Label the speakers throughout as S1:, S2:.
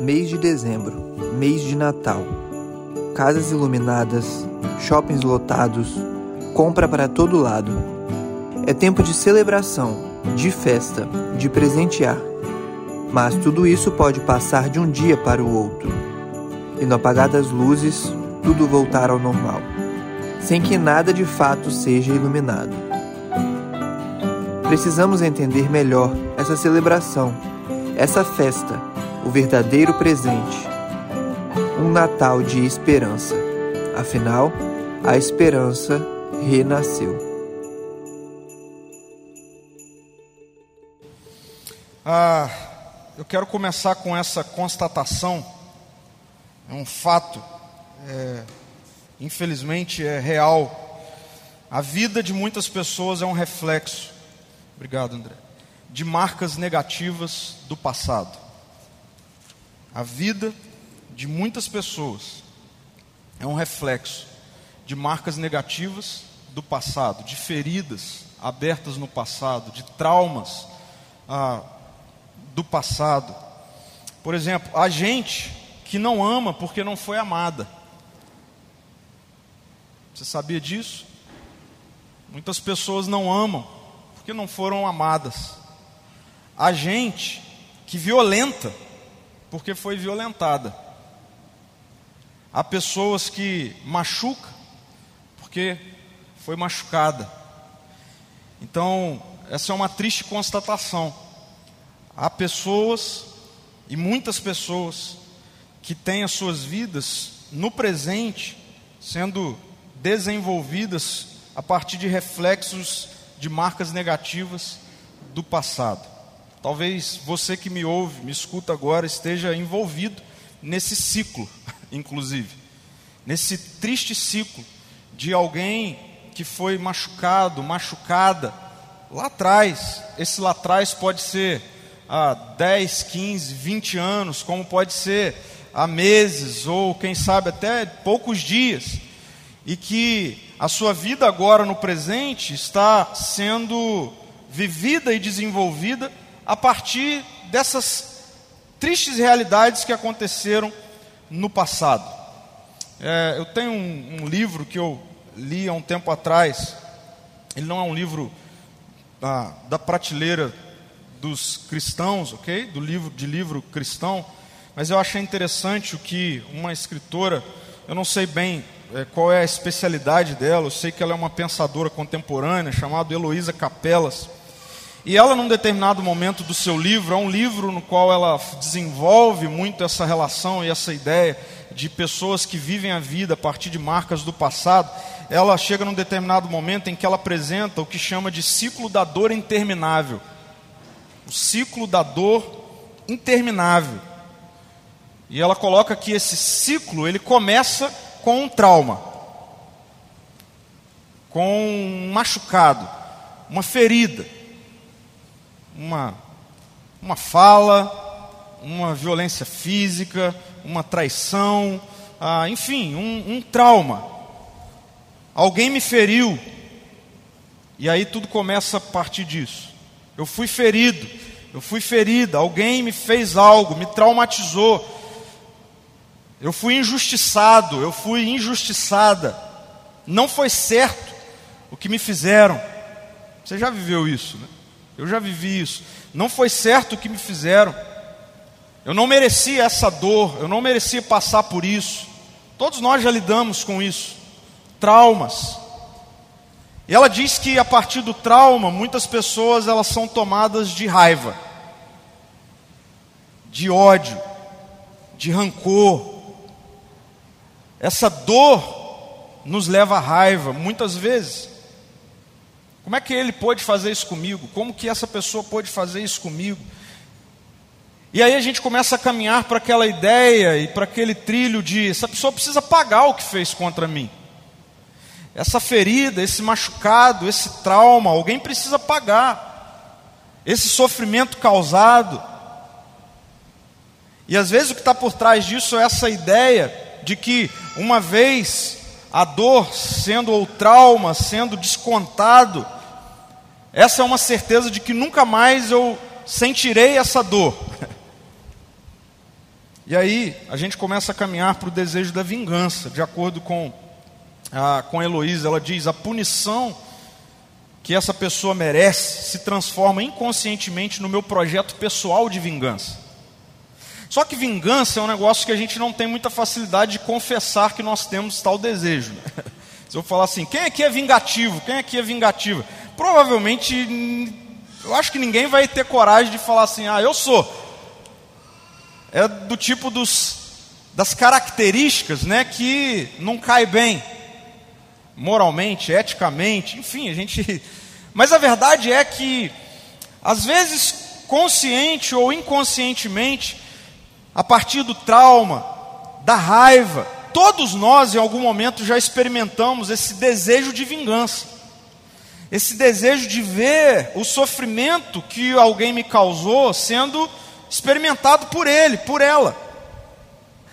S1: Mês de dezembro, mês de Natal. Casas iluminadas, shoppings lotados, compra para todo lado. É tempo de celebração, de festa, de presentear. Mas tudo isso pode passar de um dia para o outro. E no apagar das luzes, tudo voltar ao normal, sem que nada de fato seja iluminado. Precisamos entender melhor essa celebração, essa festa, o verdadeiro presente. Um Natal de esperança. Afinal, a esperança renasceu.
S2: Ah, eu quero começar com essa constatação. É um fato, é, infelizmente é real. A vida de muitas pessoas é um reflexo Obrigado, André. De marcas negativas do passado. A vida de muitas pessoas é um reflexo de marcas negativas do passado, de feridas abertas no passado, de traumas ah, do passado. Por exemplo, a gente que não ama porque não foi amada. Você sabia disso? Muitas pessoas não amam porque não foram amadas. A gente que violenta porque foi violentada. Há pessoas que machucam porque foi machucada. Então, essa é uma triste constatação. Há pessoas, e muitas pessoas, que têm as suas vidas no presente sendo desenvolvidas a partir de reflexos de marcas negativas do passado. Talvez você que me ouve, me escuta agora, esteja envolvido nesse ciclo, inclusive, nesse triste ciclo de alguém que foi machucado, machucada lá atrás. Esse lá atrás pode ser há 10, 15, 20 anos, como pode ser há meses ou quem sabe até poucos dias, e que a sua vida agora no presente está sendo vivida e desenvolvida a partir dessas tristes realidades que aconteceram no passado. É, eu tenho um, um, livro que eu li há um tempo atrás. Ele não é um livro da, da prateleira dos cristãos, ok? Do livro de livro cristão, mas eu achei interessante o que uma escritora, eu não sei bem é, qual é a especialidade dela. Eu sei que ela é uma pensadora contemporânea chamada Heloísa Capelas. E ela, num determinado momento do seu livro, é um livro no qual ela desenvolve muito essa relação e essa ideia de pessoas que vivem a vida a partir de marcas do passado. Ela chega num determinado momento em que ela apresenta o que chama de ciclo da dor interminável. O ciclo da dor interminável. E ela coloca que esse ciclo ele começa com um trauma, com um machucado, uma ferida, uma, uma fala, uma violência física, uma traição, ah, enfim, um, um trauma. Alguém me feriu, e aí tudo começa a partir disso. Eu fui ferido, eu fui ferida, alguém me fez algo, me traumatizou, eu fui injustiçado, eu fui injustiçada. Não foi certo o que me fizeram. Você já viveu isso, né? Eu já vivi isso. Não foi certo o que me fizeram. Eu não merecia essa dor, eu não merecia passar por isso. Todos nós já lidamos com isso. Traumas. E ela diz que a partir do trauma, muitas pessoas elas são tomadas de raiva, de ódio, de rancor, essa dor nos leva à raiva, muitas vezes. Como é que ele pôde fazer isso comigo? Como que essa pessoa pôde fazer isso comigo? E aí a gente começa a caminhar para aquela ideia e para aquele trilho de essa pessoa precisa pagar o que fez contra mim. Essa ferida, esse machucado, esse trauma, alguém precisa pagar. Esse sofrimento causado. E às vezes o que está por trás disso é essa ideia de que uma vez a dor sendo ou trauma sendo descontado, essa é uma certeza de que nunca mais eu sentirei essa dor. E aí a gente começa a caminhar para o desejo da vingança, de acordo com a, com a Heloísa. Ela diz: a punição que essa pessoa merece se transforma inconscientemente no meu projeto pessoal de vingança. Só que vingança é um negócio que a gente não tem muita facilidade de confessar que nós temos tal desejo. Né? Se eu falar assim, quem aqui é vingativo? Quem aqui é vingativa? Provavelmente, eu acho que ninguém vai ter coragem de falar assim, ah, eu sou é do tipo dos, das características né, que não cai bem, moralmente, eticamente, enfim, a gente. Mas a verdade é que, às vezes, consciente ou inconscientemente, a partir do trauma, da raiva, todos nós em algum momento já experimentamos esse desejo de vingança, esse desejo de ver o sofrimento que alguém me causou sendo experimentado por ele, por ela.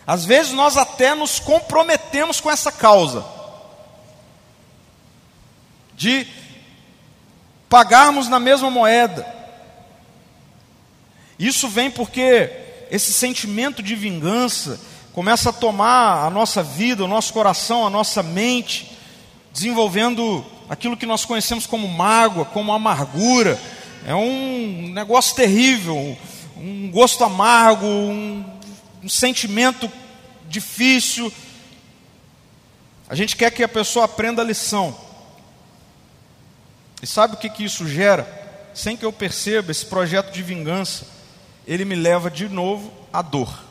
S2: Às vezes nós até nos comprometemos com essa causa, de pagarmos na mesma moeda. Isso vem porque esse sentimento de vingança começa a tomar a nossa vida, o nosso coração, a nossa mente, desenvolvendo aquilo que nós conhecemos como mágoa, como amargura. É um negócio terrível, um gosto amargo, um, um sentimento difícil. A gente quer que a pessoa aprenda a lição. E sabe o que, que isso gera? Sem que eu perceba, esse projeto de vingança, ele me leva de novo à dor.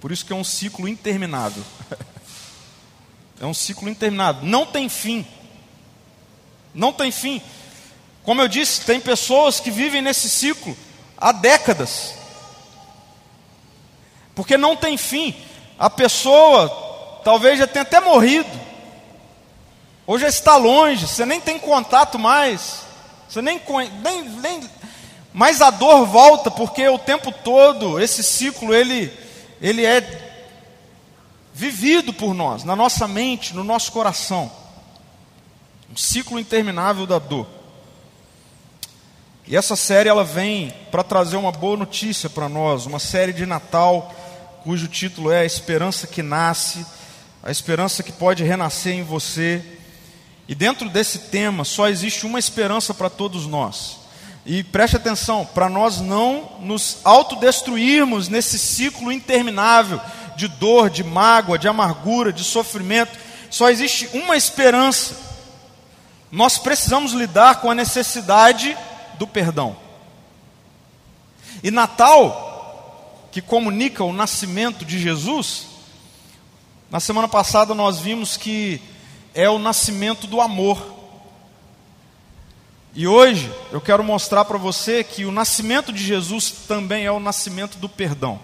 S2: Por isso que é um ciclo interminável. é um ciclo interminável. Não tem fim. Não tem fim. Como eu disse, tem pessoas que vivem nesse ciclo há décadas. Porque não tem fim. A pessoa talvez já tenha até morrido. Ou já está longe, você nem tem contato mais. Você nem, nem, nem mas a dor volta porque o tempo todo esse ciclo ele ele é vivido por nós, na nossa mente, no nosso coração. Um ciclo interminável da dor. E essa série ela vem para trazer uma boa notícia para nós, uma série de Natal cujo título é A Esperança que Nasce, a esperança que pode renascer em você. E dentro desse tema só existe uma esperança para todos nós. E preste atenção, para nós não nos autodestruirmos nesse ciclo interminável de dor, de mágoa, de amargura, de sofrimento, só existe uma esperança. Nós precisamos lidar com a necessidade do perdão. E Natal que comunica o nascimento de Jesus, na semana passada nós vimos que é o nascimento do amor. E hoje eu quero mostrar para você que o nascimento de Jesus também é o nascimento do perdão.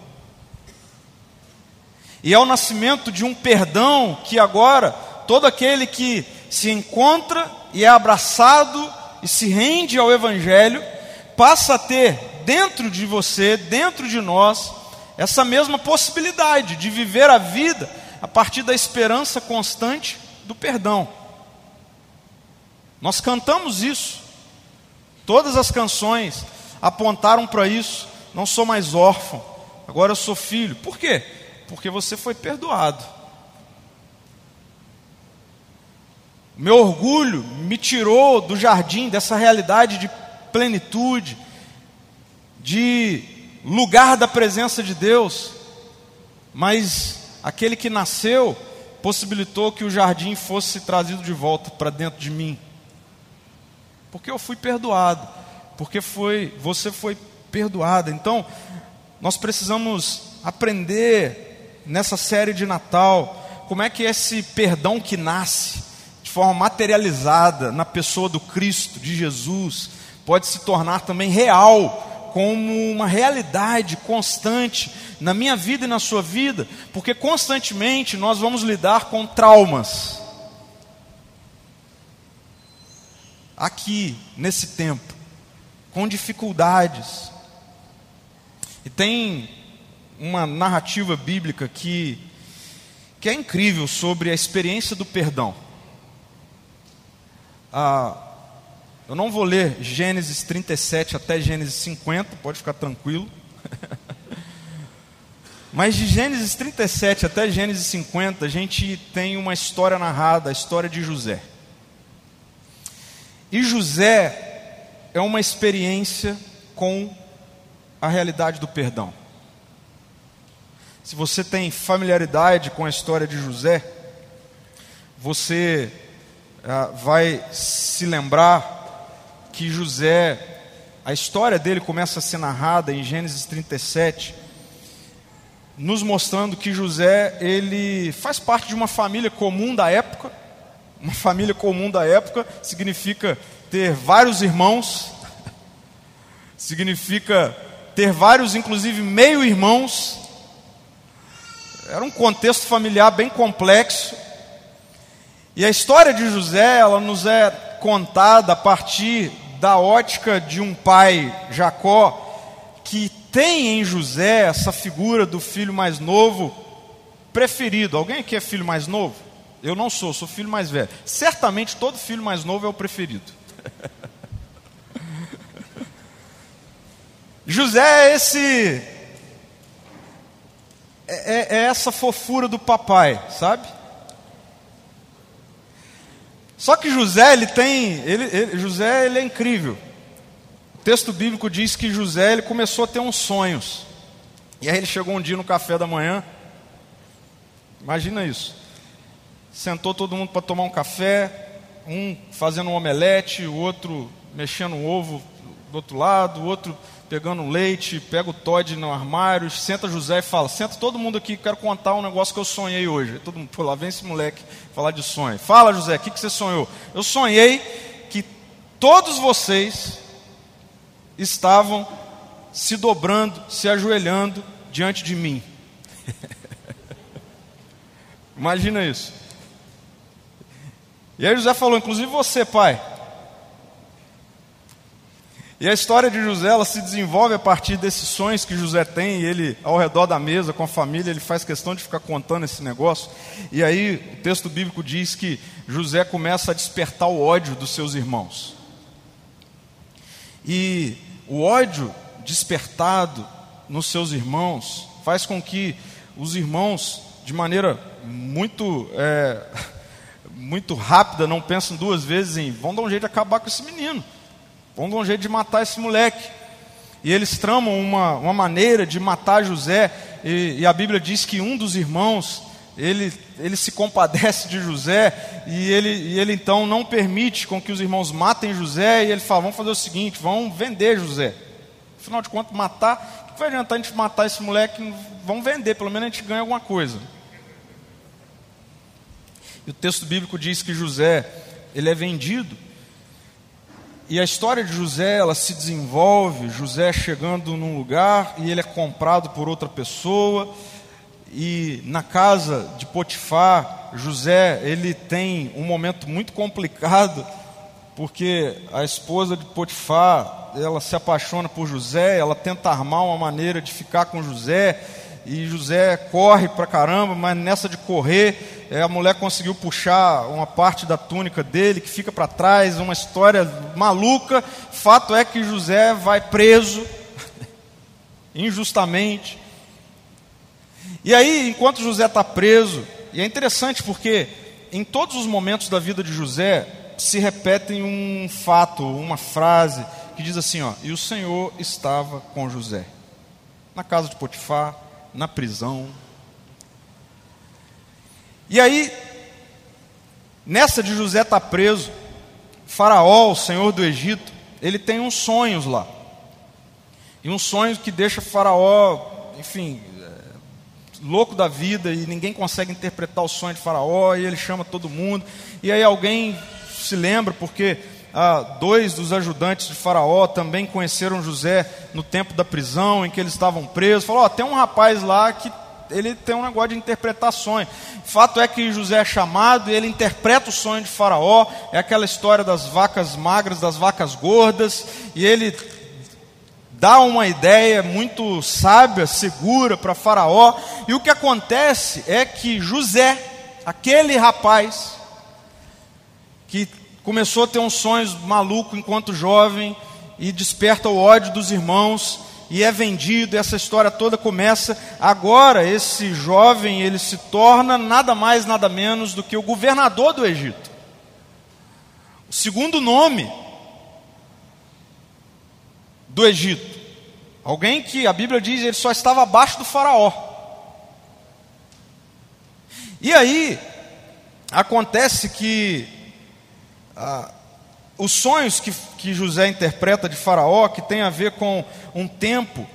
S2: E é o nascimento de um perdão que agora todo aquele que se encontra e é abraçado e se rende ao Evangelho passa a ter dentro de você, dentro de nós, essa mesma possibilidade de viver a vida a partir da esperança constante do perdão. Nós cantamos isso. Todas as canções apontaram para isso. Não sou mais órfão, agora eu sou filho. Por quê? Porque você foi perdoado. Meu orgulho me tirou do jardim dessa realidade de plenitude, de lugar da presença de Deus, mas aquele que nasceu possibilitou que o jardim fosse trazido de volta para dentro de mim. Porque eu fui perdoado, porque foi, você foi perdoada. Então, nós precisamos aprender nessa série de Natal como é que esse perdão que nasce forma materializada na pessoa do Cristo, de Jesus, pode se tornar também real como uma realidade constante na minha vida e na sua vida, porque constantemente nós vamos lidar com traumas. Aqui, nesse tempo, com dificuldades. E tem uma narrativa bíblica que, que é incrível sobre a experiência do perdão. Ah, Eu não vou ler Gênesis 37 até Gênesis 50, pode ficar tranquilo. Mas de Gênesis 37 até Gênesis 50, a gente tem uma história narrada, a história de José. E José é uma experiência com a realidade do perdão. Se você tem familiaridade com a história de José, você vai se lembrar que José, a história dele começa a ser narrada em Gênesis 37, nos mostrando que José ele faz parte de uma família comum da época. Uma família comum da época significa ter vários irmãos, significa ter vários, inclusive meio-irmãos. Era um contexto familiar bem complexo. E a história de José, ela nos é contada a partir da ótica de um pai, Jacó, que tem em José essa figura do filho mais novo preferido. Alguém aqui é filho mais novo? Eu não sou, sou filho mais velho. Certamente todo filho mais novo é o preferido. José é esse. É, é, é essa fofura do papai, sabe? Só que José, ele tem, ele, ele, José, ele é incrível. O texto bíblico diz que José, ele começou a ter uns sonhos. E aí ele chegou um dia no café da manhã. Imagina isso. Sentou todo mundo para tomar um café, um fazendo um omelete, o outro mexendo um ovo do outro lado, o outro pegando um leite, pega o Todd no armário, senta José e fala: Senta todo mundo aqui, quero contar um negócio que eu sonhei hoje. Todo mundo, pô, lá vem esse moleque falar de sonho. Fala, José, o que, que você sonhou? Eu sonhei que todos vocês estavam se dobrando, se ajoelhando diante de mim. Imagina isso. E aí José falou, inclusive você, pai. E a história de José ela se desenvolve a partir desses sonhos que José tem, e ele, ao redor da mesa, com a família, ele faz questão de ficar contando esse negócio. E aí o texto bíblico diz que José começa a despertar o ódio dos seus irmãos. E o ódio despertado nos seus irmãos faz com que os irmãos, de maneira muito, é, muito rápida, não pensem duas vezes em vão dar um jeito de acabar com esse menino. Vamos dar um jeito de matar esse moleque. E eles tramam uma, uma maneira de matar José. E, e, a Bíblia diz que um dos irmãos, ele, ele se compadece de José. E ele, e ele então não permite com que os irmãos matem José. E ele fala: vamos fazer o seguinte, vamos vender José. Afinal de contas, matar. O que vai adiantar a gente matar esse moleque? Vamos vender, pelo menos a gente ganha alguma coisa. E o texto bíblico diz que José, ele é vendido e a história de José, ela se desenvolve, José chegando num lugar e ele é comprado por outra pessoa. E na casa de Potifar, José, ele tem um momento muito complicado, porque a esposa de Potifar, ela se apaixona por José, ela tenta armar uma maneira de ficar com José, e José corre pra caramba, mas nessa de correr, é, a mulher conseguiu puxar uma parte da túnica dele que fica para trás, uma história maluca. Fato é que José vai preso injustamente. E aí, enquanto José está preso, e é interessante porque em todos os momentos da vida de José se repetem um fato, uma frase que diz assim: ó, e o Senhor estava com José na casa de Potifar, na prisão. E aí, nessa de José estar tá preso, Faraó, o senhor do Egito, ele tem uns sonhos lá. E um sonho que deixa Faraó, enfim, é, louco da vida e ninguém consegue interpretar o sonho de Faraó e ele chama todo mundo. E aí alguém se lembra porque ah, dois dos ajudantes de Faraó também conheceram José no tempo da prisão em que eles estavam presos. Falou: oh, tem um rapaz lá que ele tem um negócio de interpretações. Fato é que José é chamado e ele interpreta o sonho de Faraó. É aquela história das vacas magras, das vacas gordas, e ele dá uma ideia muito sábia, segura para Faraó. E o que acontece é que José, aquele rapaz que começou a ter uns sonhos malucos enquanto jovem e desperta o ódio dos irmãos e é vendido, essa história toda começa. Agora, esse jovem, ele se torna nada mais, nada menos do que o governador do Egito. O segundo nome do Egito. Alguém que a Bíblia diz ele só estava abaixo do faraó. E aí, acontece que ah, os sonhos que, que José interpreta de Faraó, que tem a ver com um tempo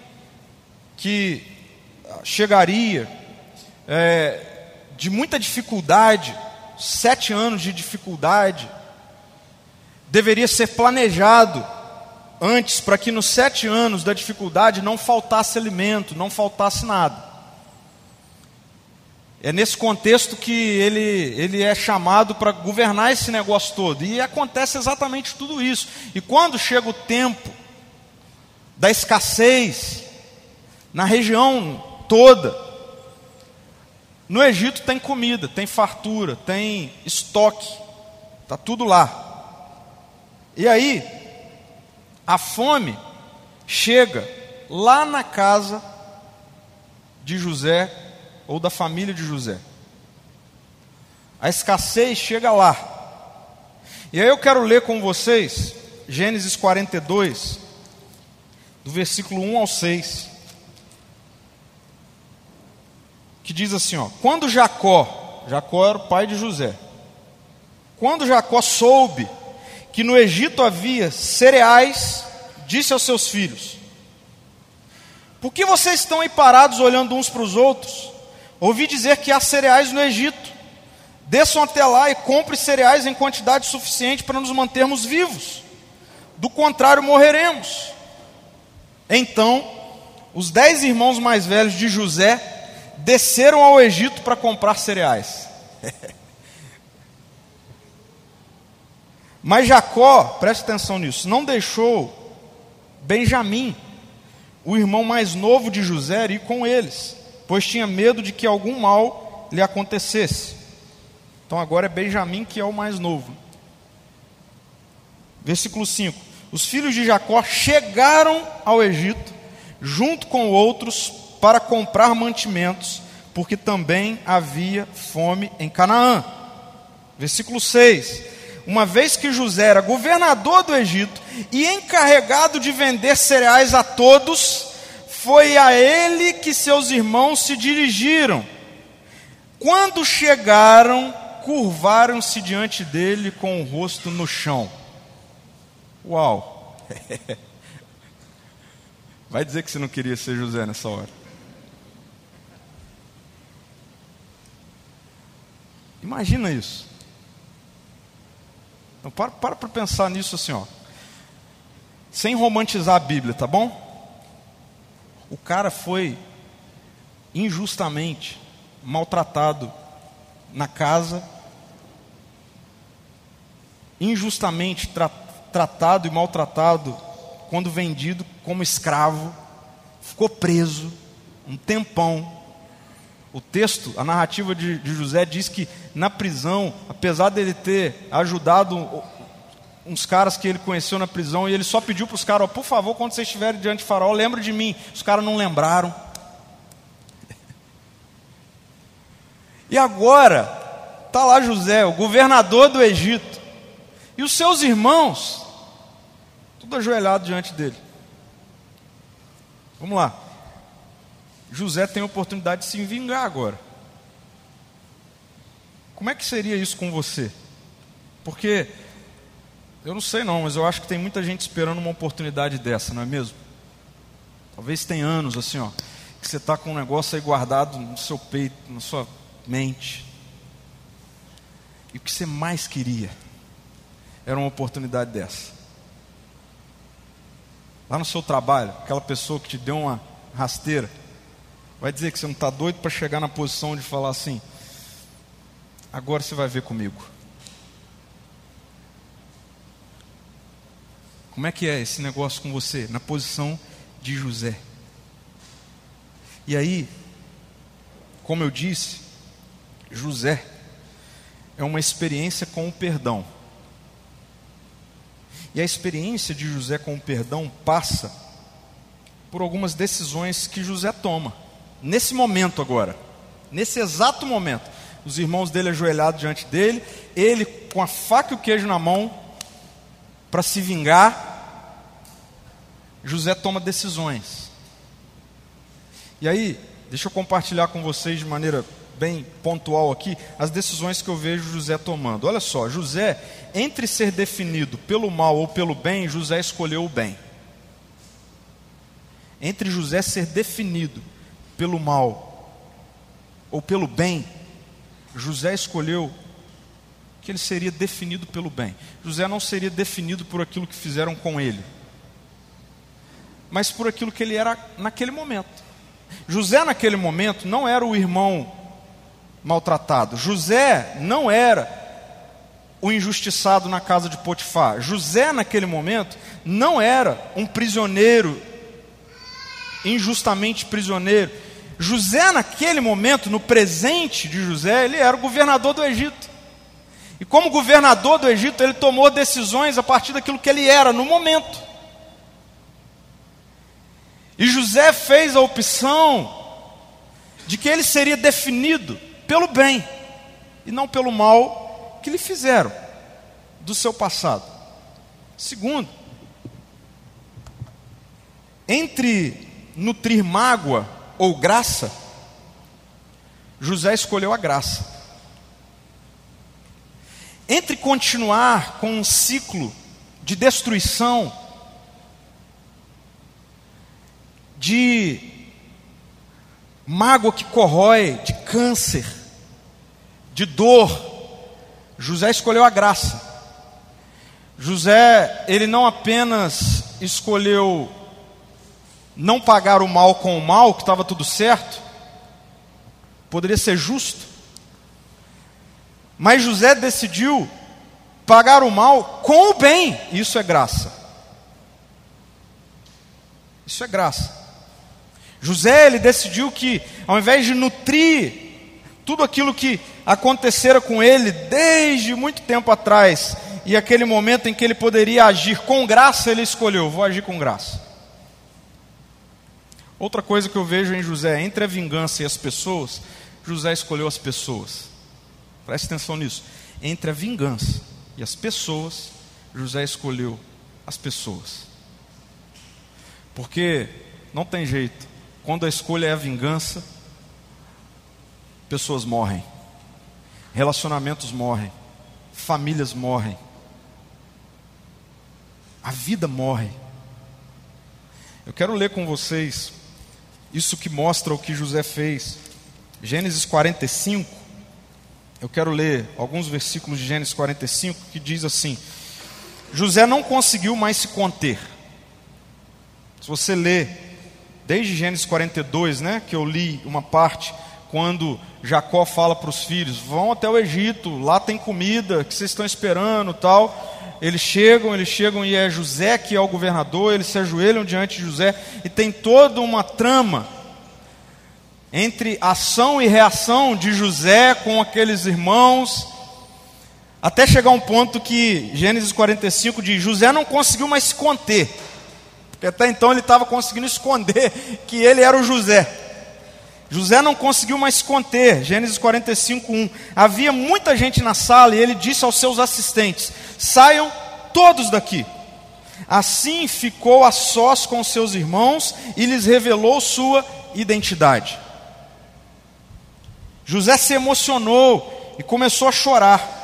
S2: que chegaria é, de muita dificuldade, sete anos de dificuldade, deveria ser planejado antes para que nos sete anos da dificuldade não faltasse alimento, não faltasse nada. É nesse contexto que ele, ele é chamado para governar esse negócio todo. E acontece exatamente tudo isso. E quando chega o tempo da escassez, na região toda, no Egito tem comida, tem fartura, tem estoque, está tudo lá. E aí, a fome chega lá na casa de José ou da família de José. A escassez chega lá. E aí eu quero ler com vocês Gênesis 42, do versículo 1 ao 6. Que diz assim: ó, Quando Jacó, Jacó era o pai de José, quando Jacó soube que no Egito havia cereais, disse aos seus filhos: Por que vocês estão aí parados olhando uns para os outros? Ouvi dizer que há cereais no Egito. Desçam até lá e comprem cereais em quantidade suficiente para nos mantermos vivos. Do contrário, morreremos. Então, os dez irmãos mais velhos de José desceram ao Egito para comprar cereais. Mas Jacó, preste atenção nisso, não deixou Benjamim, o irmão mais novo de José, ir com eles pois tinha medo de que algum mal lhe acontecesse. Então agora é Benjamim que é o mais novo. Versículo 5: Os filhos de Jacó chegaram ao Egito, junto com outros, para comprar mantimentos, porque também havia fome em Canaã. Versículo 6: Uma vez que José era governador do Egito e encarregado de vender cereais a todos, foi a ele que seus irmãos se dirigiram. Quando chegaram, curvaram-se diante dele com o rosto no chão. Uau! Vai dizer que você não queria ser José nessa hora. Imagina isso. Então, para para pensar nisso assim, ó. Sem romantizar a Bíblia, tá bom? O cara foi injustamente maltratado na casa, injustamente tra tratado e maltratado quando vendido como escravo, ficou preso um tempão. O texto, a narrativa de, de José diz que na prisão, apesar dele ter ajudado uns caras que ele conheceu na prisão e ele só pediu para os caras: por favor, quando vocês estiverem diante de Faraó, lembre de mim. Os caras não lembraram. E agora, está lá José, o governador do Egito, e os seus irmãos, tudo ajoelhado diante dele. Vamos lá. José tem a oportunidade de se vingar agora. Como é que seria isso com você? Porque eu não sei não, mas eu acho que tem muita gente esperando uma oportunidade dessa, não é mesmo? Talvez tem anos assim, ó, que você está com um negócio aí guardado no seu peito, na sua mente. E o que você mais queria era uma oportunidade dessa. Lá no seu trabalho, aquela pessoa que te deu uma rasteira, vai dizer que você não está doido para chegar na posição de falar assim: agora você vai ver comigo. Como é que é esse negócio com você? Na posição de José. E aí, como eu disse, José é uma experiência com o perdão. E a experiência de José com o perdão passa por algumas decisões que José toma. Nesse momento agora, nesse exato momento, os irmãos dele ajoelhados diante dele, ele com a faca e o queijo na mão para se vingar. José toma decisões. E aí, deixa eu compartilhar com vocês de maneira bem pontual aqui as decisões que eu vejo José tomando. Olha só, José, entre ser definido pelo mal ou pelo bem, José escolheu o bem. Entre José ser definido pelo mal ou pelo bem, José escolheu que ele seria definido pelo bem. José não seria definido por aquilo que fizeram com ele, mas por aquilo que ele era naquele momento. José, naquele momento, não era o irmão maltratado. José não era o injustiçado na casa de Potifar. José, naquele momento, não era um prisioneiro, injustamente prisioneiro. José, naquele momento, no presente de José, ele era o governador do Egito. E como governador do Egito, ele tomou decisões a partir daquilo que ele era no momento. E José fez a opção de que ele seria definido pelo bem e não pelo mal que lhe fizeram do seu passado. Segundo, entre nutrir mágoa ou graça, José escolheu a graça. Entre continuar com um ciclo de destruição, de mágoa que corrói, de câncer, de dor, José escolheu a graça. José, ele não apenas escolheu não pagar o mal com o mal, que estava tudo certo, poderia ser justo, mas José decidiu pagar o mal com o bem, isso é graça. Isso é graça. José, ele decidiu que, ao invés de nutrir tudo aquilo que acontecera com ele desde muito tempo atrás, e aquele momento em que ele poderia agir com graça, ele escolheu: vou agir com graça. Outra coisa que eu vejo em José, entre a vingança e as pessoas, José escolheu as pessoas. Preste atenção nisso. Entre a vingança e as pessoas, José escolheu as pessoas. Porque não tem jeito. Quando a escolha é a vingança, pessoas morrem, relacionamentos morrem, famílias morrem, a vida morre. Eu quero ler com vocês isso que mostra o que José fez. Gênesis 45. Eu quero ler alguns versículos de Gênesis 45 que diz assim: José não conseguiu mais se conter. Se você ler desde Gênesis 42, né, que eu li uma parte, quando Jacó fala para os filhos: vão até o Egito, lá tem comida, que vocês estão esperando tal. Eles chegam, eles chegam e é José que é o governador, eles se ajoelham diante de José e tem toda uma trama entre ação e reação de José com aqueles irmãos, até chegar um ponto que Gênesis 45 diz: José não conseguiu mais se conter. Porque até então ele estava conseguindo esconder que ele era o José. José não conseguiu mais conter. Gênesis 45, 1. Havia muita gente na sala e ele disse aos seus assistentes: Saiam todos daqui. Assim ficou a sós com seus irmãos e lhes revelou sua identidade. José se emocionou e começou a chorar.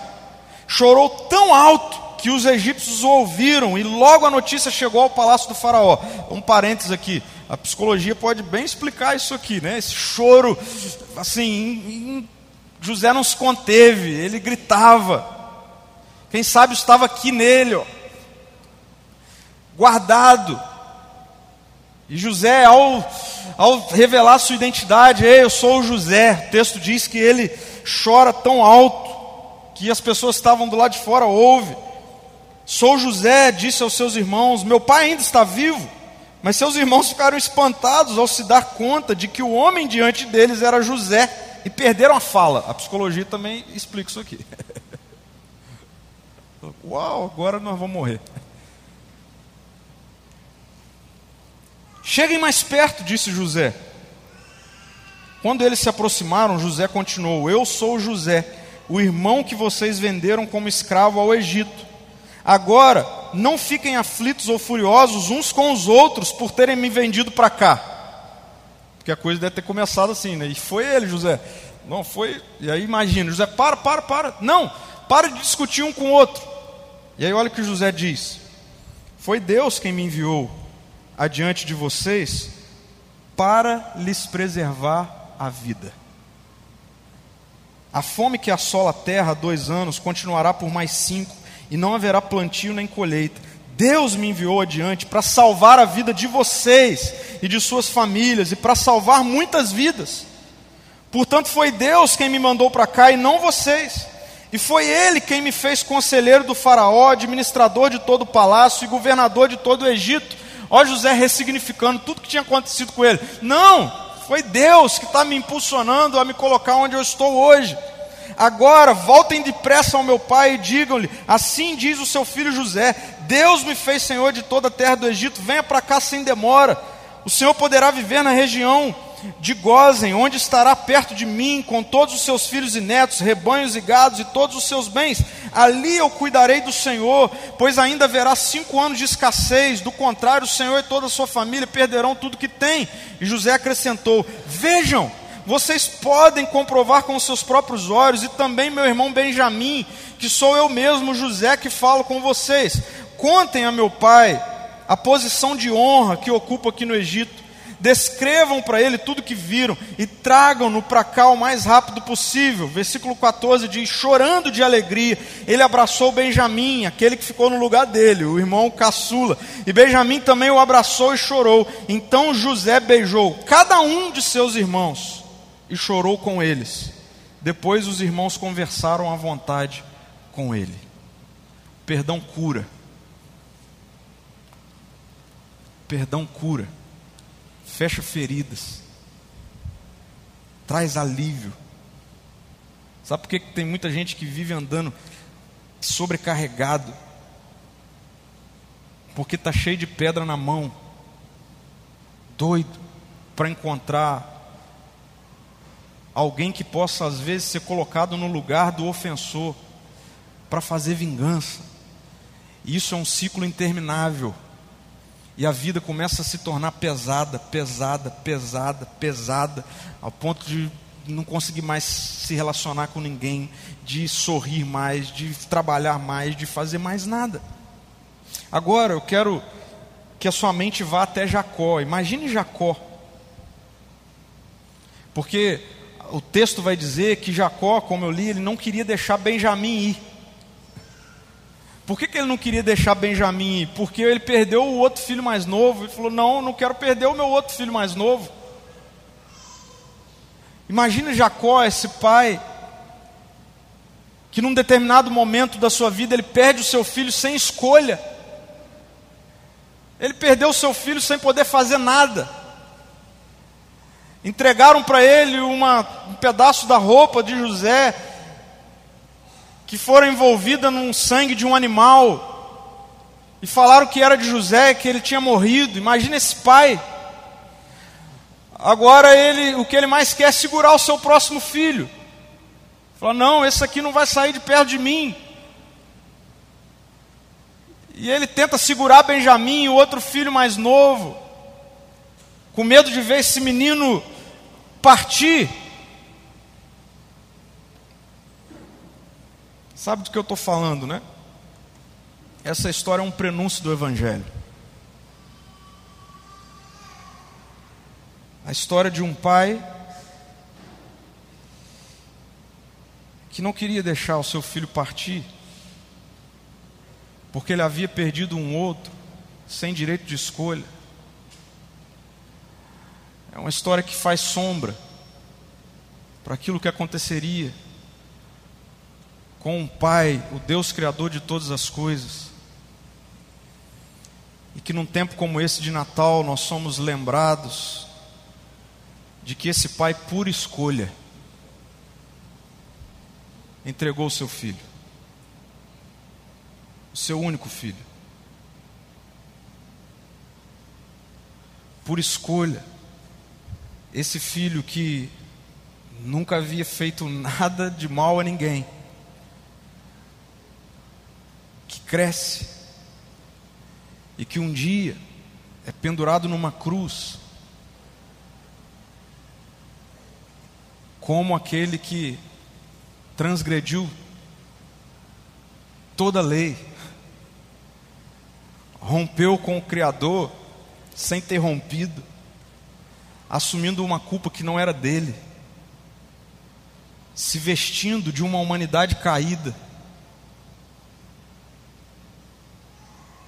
S2: Chorou tão alto que os egípcios ouviram e logo a notícia chegou ao palácio do faraó. Um parênteses aqui, a psicologia pode bem explicar isso aqui, né? Esse choro, assim, José não se conteve, ele gritava. Quem sabe estava aqui nele, ó, guardado. E José, ao, ao revelar sua identidade, Ei, eu sou o José, o texto diz que ele chora tão alto que as pessoas estavam do lado de fora ouvem. Sou José, disse aos seus irmãos: Meu pai ainda está vivo. Mas seus irmãos ficaram espantados ao se dar conta de que o homem diante deles era José e perderam a fala. A psicologia também explica isso aqui. Uau, agora nós vamos morrer. Cheguem mais perto, disse José. Quando eles se aproximaram, José continuou: Eu sou José, o irmão que vocês venderam como escravo ao Egito. Agora, não fiquem aflitos ou furiosos uns com os outros por terem me vendido para cá. Porque a coisa deve ter começado assim, né? E foi ele, José. Não foi. E aí imagina, José, para, para, para. Não, para de discutir um com o outro. E aí olha o que José diz: Foi Deus quem me enviou adiante de vocês para lhes preservar a vida. A fome que assola a terra há dois anos continuará por mais cinco, e não haverá plantio nem colheita. Deus me enviou adiante para salvar a vida de vocês e de suas famílias e para salvar muitas vidas. Portanto, foi Deus quem me mandou para cá e não vocês. E foi ele quem me fez conselheiro do Faraó, administrador de todo o palácio e governador de todo o Egito. Ó José ressignificando tudo que tinha acontecido com ele. Não, foi Deus que está me impulsionando a me colocar onde eu estou hoje. Agora voltem depressa ao meu pai e digam-lhe: Assim diz o seu filho José: Deus me fez senhor de toda a terra do Egito, venha para cá sem demora. O senhor poderá viver na região de Gozen, onde estará perto de mim, com todos os seus filhos e netos, rebanhos e gados e todos os seus bens. Ali eu cuidarei do Senhor, pois ainda haverá cinco anos de escassez. Do contrário, o Senhor e toda a sua família perderão tudo que tem. E José acrescentou: Vejam, vocês podem comprovar com seus próprios olhos, e também meu irmão Benjamim, que sou eu mesmo, José, que falo com vocês. Contem a meu pai a posição de honra que ocupa aqui no Egito descrevam para ele tudo que viram e tragam-no para cá o mais rápido possível. Versículo 14 diz: Chorando de alegria, ele abraçou Benjamim, aquele que ficou no lugar dele, o irmão caçula. E Benjamim também o abraçou e chorou. Então José beijou cada um de seus irmãos e chorou com eles. Depois os irmãos conversaram à vontade com ele. Perdão cura. Perdão cura fecha feridas, traz alívio. Sabe por que tem muita gente que vive andando sobrecarregado? Porque está cheio de pedra na mão, doido para encontrar alguém que possa, às vezes, ser colocado no lugar do ofensor, para fazer vingança. E isso é um ciclo interminável. E a vida começa a se tornar pesada, pesada, pesada, pesada, ao ponto de não conseguir mais se relacionar com ninguém, de sorrir mais, de trabalhar mais, de fazer mais nada. Agora eu quero que a sua mente vá até Jacó. Imagine Jacó. Porque o texto vai dizer que Jacó, como eu li, ele não queria deixar Benjamim ir. Por que, que ele não queria deixar Benjamim ir? Porque ele perdeu o outro filho mais novo. Ele falou: Não, não quero perder o meu outro filho mais novo. Imagina Jacó, esse pai, que num determinado momento da sua vida ele perde o seu filho sem escolha. Ele perdeu o seu filho sem poder fazer nada. Entregaram para ele uma, um pedaço da roupa de José, que foram envolvidas num sangue de um animal e falaram que era de José, que ele tinha morrido. Imagina esse pai. Agora ele, o que ele mais quer é segurar o seu próximo filho. Fala: "Não, esse aqui não vai sair de perto de mim". E ele tenta segurar Benjamim, o outro filho mais novo, com medo de ver esse menino partir. Sabe do que eu estou falando, né? Essa história é um prenúncio do Evangelho. A história de um pai que não queria deixar o seu filho partir, porque ele havia perdido um outro, sem direito de escolha. É uma história que faz sombra para aquilo que aconteceria com o Pai, o Deus Criador de todas as coisas. E que num tempo como esse de Natal nós somos lembrados de que esse Pai, por escolha, entregou o seu filho, o seu único filho. por escolha, esse filho que nunca havia feito nada de mal a ninguém, que cresce e que um dia é pendurado numa cruz, como aquele que transgrediu toda a lei, rompeu com o Criador sem ter rompido, assumindo uma culpa que não era dele, se vestindo de uma humanidade caída,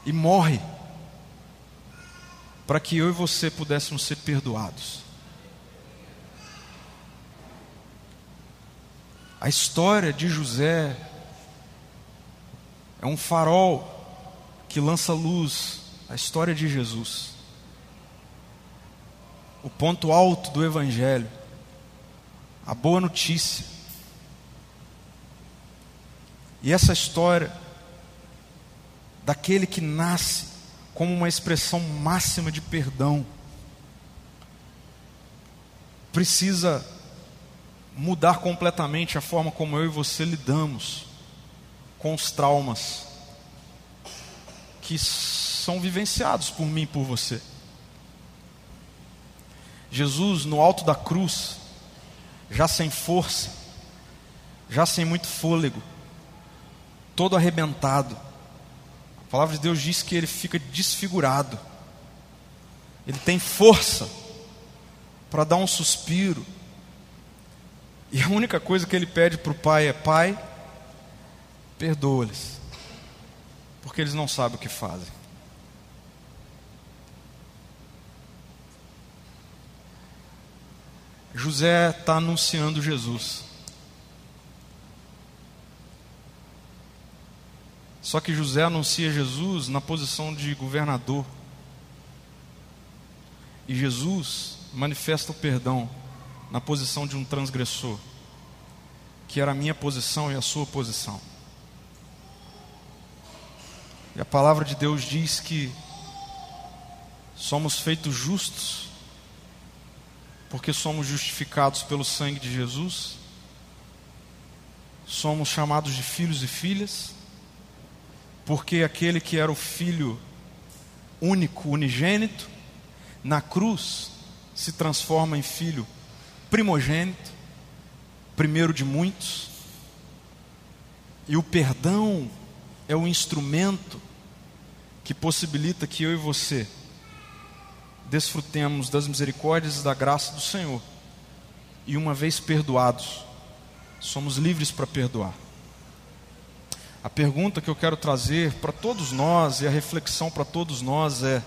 S2: e morre para que eu e você pudéssemos ser perdoados. A história de José é um farol que lança luz à história de Jesus. O ponto alto do Evangelho, a boa notícia. E essa história daquele que nasce como uma expressão máxima de perdão, precisa mudar completamente a forma como eu e você lidamos com os traumas que são vivenciados por mim e por você. Jesus, no alto da cruz, já sem força, já sem muito fôlego, todo arrebentado. A palavra de Deus diz que ele fica desfigurado. Ele tem força para dar um suspiro. E a única coisa que ele pede para o pai é: Pai, perdoa-lhes, porque eles não sabem o que fazem. José está anunciando Jesus. Só que José anuncia Jesus na posição de governador. E Jesus manifesta o perdão na posição de um transgressor, que era a minha posição e a sua posição. E a palavra de Deus diz que somos feitos justos, porque somos justificados pelo sangue de Jesus, somos chamados de filhos e filhas, porque aquele que era o filho único, unigênito, na cruz se transforma em filho primogênito, primeiro de muitos, e o perdão é o instrumento que possibilita que eu e você desfrutemos das misericórdias e da graça do Senhor. E uma vez perdoados, somos livres para perdoar. A pergunta que eu quero trazer para todos nós e a reflexão para todos nós é: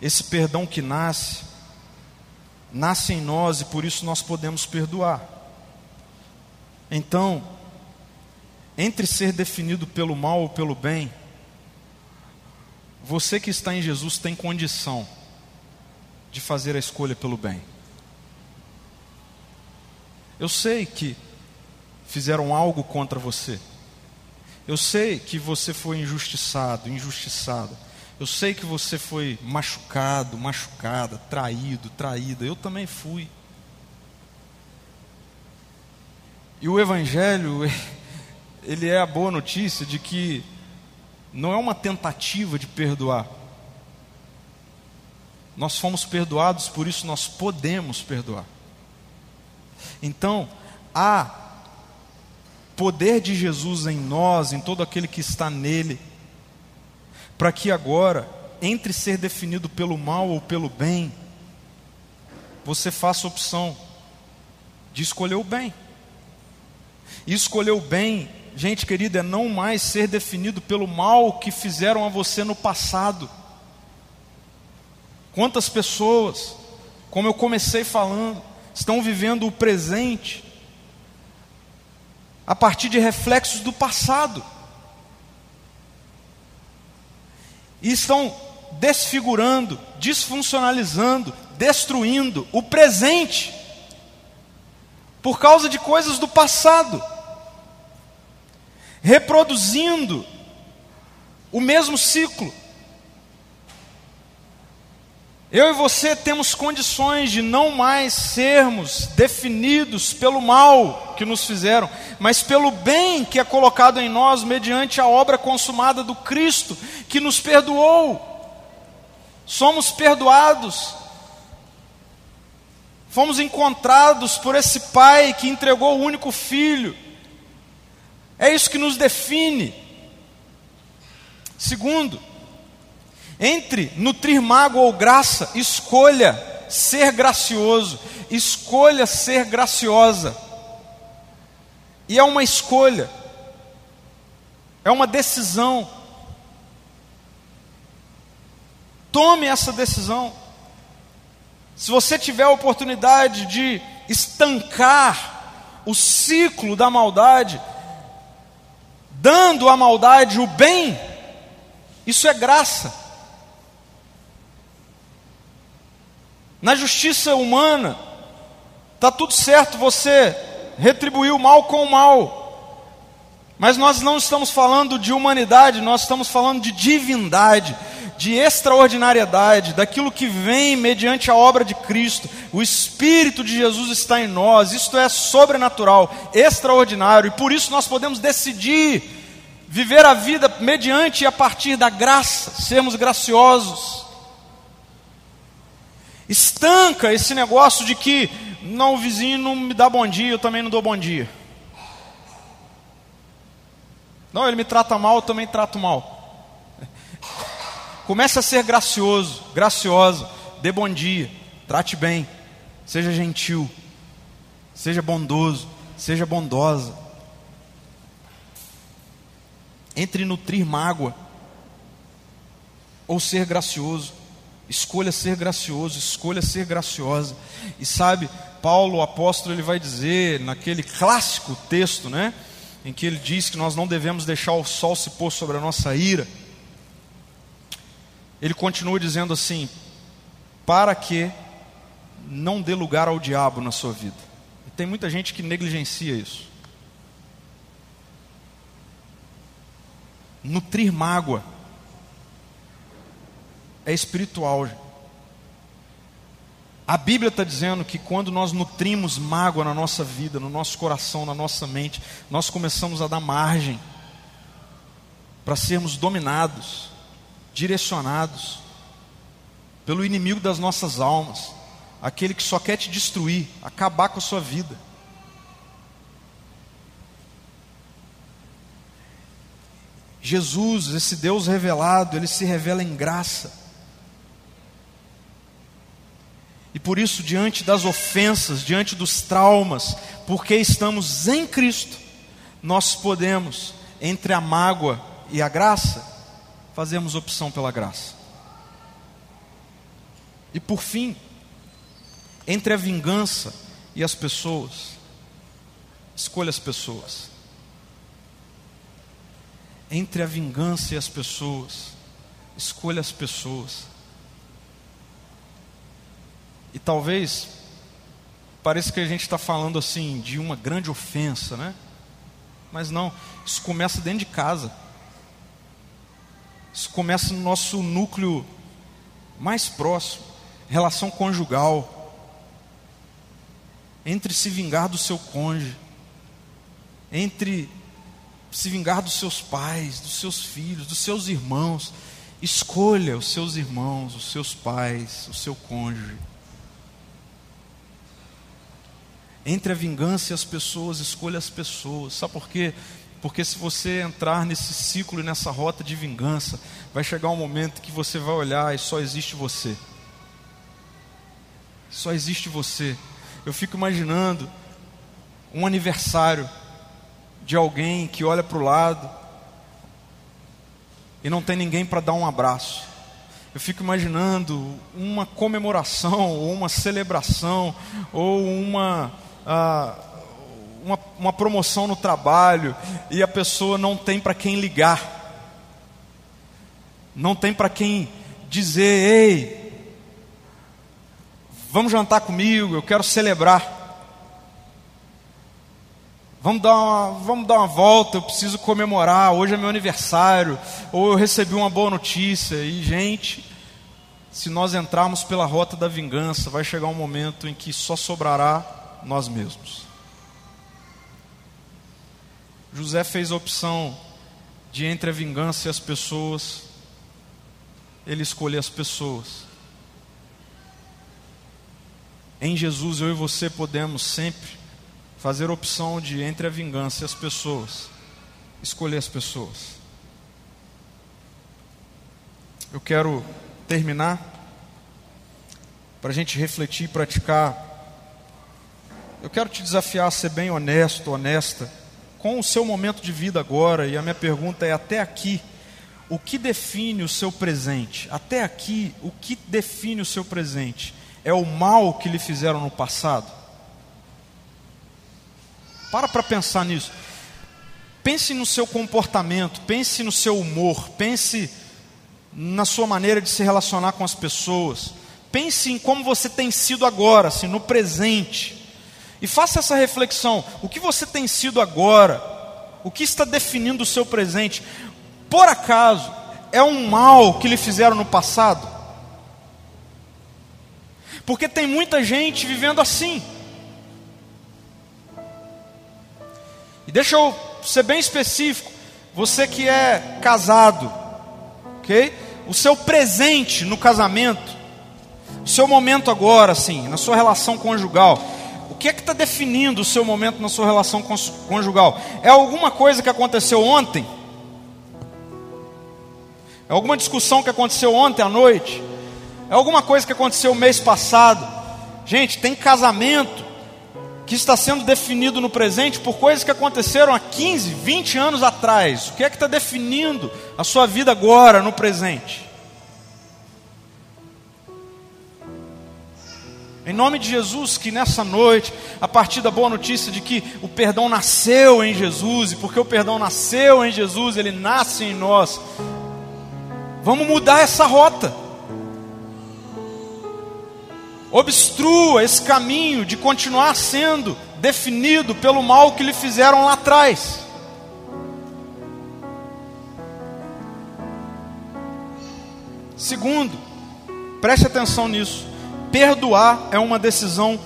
S2: esse perdão que nasce, nasce em nós e por isso nós podemos perdoar. Então, entre ser definido pelo mal ou pelo bem, você que está em Jesus tem condição de fazer a escolha pelo bem. Eu sei que fizeram algo contra você. Eu sei que você foi injustiçado, injustiçado. Eu sei que você foi machucado, machucada, traído, traída. Eu também fui. E o Evangelho, ele é a boa notícia de que não é uma tentativa de perdoar. Nós fomos perdoados, por isso nós podemos perdoar. Então, há poder de Jesus em nós, em todo aquele que está nele, para que agora, entre ser definido pelo mal ou pelo bem, você faça a opção de escolher o bem. E escolher o bem, gente querida, é não mais ser definido pelo mal que fizeram a você no passado. Quantas pessoas, como eu comecei falando, estão vivendo o presente a partir de reflexos do passado. e estão desfigurando, disfuncionalizando, destruindo o presente por causa de coisas do passado, reproduzindo o mesmo ciclo. Eu e você temos condições de não mais sermos definidos pelo mal que nos fizeram, mas pelo bem que é colocado em nós mediante a obra consumada do Cristo, que nos perdoou. Somos perdoados. Fomos encontrados por esse Pai que entregou o único Filho. É isso que nos define. Segundo, entre nutrir mágoa ou graça, escolha ser gracioso, escolha ser graciosa. E é uma escolha, é uma decisão. Tome essa decisão. Se você tiver a oportunidade de estancar o ciclo da maldade, dando à maldade o bem, isso é graça. Na justiça humana, está tudo certo você retribuir o mal com o mal. Mas nós não estamos falando de humanidade, nós estamos falando de divindade, de extraordinariedade, daquilo que vem mediante a obra de Cristo. O Espírito de Jesus está em nós, isto é sobrenatural, extraordinário, e por isso nós podemos decidir viver a vida mediante e a partir da graça, sermos graciosos. Estanca esse negócio de que não, o vizinho não me dá bom dia, eu também não dou bom dia. Não, ele me trata mal, eu também trato mal. Comece a ser gracioso, graciosa, dê bom dia, trate bem, seja gentil, seja bondoso, seja bondosa. Entre nutrir mágoa ou ser gracioso. Escolha ser gracioso, escolha ser graciosa. E sabe, Paulo, o apóstolo, ele vai dizer naquele clássico texto, né, em que ele diz que nós não devemos deixar o sol se pôr sobre a nossa ira. Ele continua dizendo assim: para que não dê lugar ao diabo na sua vida. E tem muita gente que negligencia isso. Nutrir mágoa é espiritual. A Bíblia está dizendo que quando nós nutrimos mágoa na nossa vida, no nosso coração, na nossa mente, nós começamos a dar margem para sermos dominados, direcionados pelo inimigo das nossas almas, aquele que só quer te destruir, acabar com a sua vida. Jesus, esse Deus revelado, ele se revela em graça. E por isso, diante das ofensas, diante dos traumas, porque estamos em Cristo, nós podemos, entre a mágoa e a graça, fazemos opção pela graça. E por fim, entre a vingança e as pessoas, escolha as pessoas. Entre a vingança e as pessoas, escolha as pessoas. E talvez pareça que a gente está falando assim de uma grande ofensa, né? Mas não, isso começa dentro de casa. Isso começa no nosso núcleo mais próximo, relação conjugal. Entre se vingar do seu cônjuge, entre se vingar dos seus pais, dos seus filhos, dos seus irmãos. Escolha os seus irmãos, os seus pais, o seu cônjuge. Entre a vingança e as pessoas, escolha as pessoas. Sabe por quê? Porque se você entrar nesse ciclo nessa rota de vingança, vai chegar um momento que você vai olhar e só existe você. Só existe você. Eu fico imaginando um aniversário de alguém que olha para o lado e não tem ninguém para dar um abraço. Eu fico imaginando uma comemoração, ou uma celebração, ou uma ah, uma, uma promoção no trabalho e a pessoa não tem para quem ligar, não tem para quem dizer: ei, vamos jantar comigo, eu quero celebrar. Vamos dar, uma, vamos dar uma volta, eu preciso comemorar. Hoje é meu aniversário, ou eu recebi uma boa notícia. E, gente, se nós entrarmos pela rota da vingança, vai chegar um momento em que só sobrará nós mesmos. José fez a opção de entre a vingança e as pessoas, ele escolheu as pessoas. Em Jesus, eu e você podemos sempre fazer opção de entre a vingança e as pessoas, escolher as pessoas. Eu quero terminar, para a gente refletir e praticar. Eu quero te desafiar a ser bem honesto, honesta, com o seu momento de vida agora, e a minha pergunta é: até aqui, o que define o seu presente? Até aqui, o que define o seu presente? É o mal que lhe fizeram no passado? Para para pensar nisso. Pense no seu comportamento, pense no seu humor, pense na sua maneira de se relacionar com as pessoas. Pense em como você tem sido agora, assim, no presente. E faça essa reflexão: o que você tem sido agora? O que está definindo o seu presente? Por acaso é um mal que lhe fizeram no passado? Porque tem muita gente vivendo assim. E deixa eu ser bem específico. Você que é casado, ok? O seu presente no casamento, o seu momento agora, assim, na sua relação conjugal que é que está definindo o seu momento na sua relação conjugal? É alguma coisa que aconteceu ontem? É alguma discussão que aconteceu ontem à noite? É alguma coisa que aconteceu mês passado? Gente, tem casamento que está sendo definido no presente por coisas que aconteceram há 15, 20 anos atrás. O que é que está definindo a sua vida agora, no presente? Em nome de Jesus, que nessa noite, a partir da boa notícia de que o perdão nasceu em Jesus, e porque o perdão nasceu em Jesus, ele nasce em nós, vamos mudar essa rota. Obstrua esse caminho de continuar sendo definido pelo mal que lhe fizeram lá atrás. Segundo, preste atenção nisso. Perdoar é uma decisão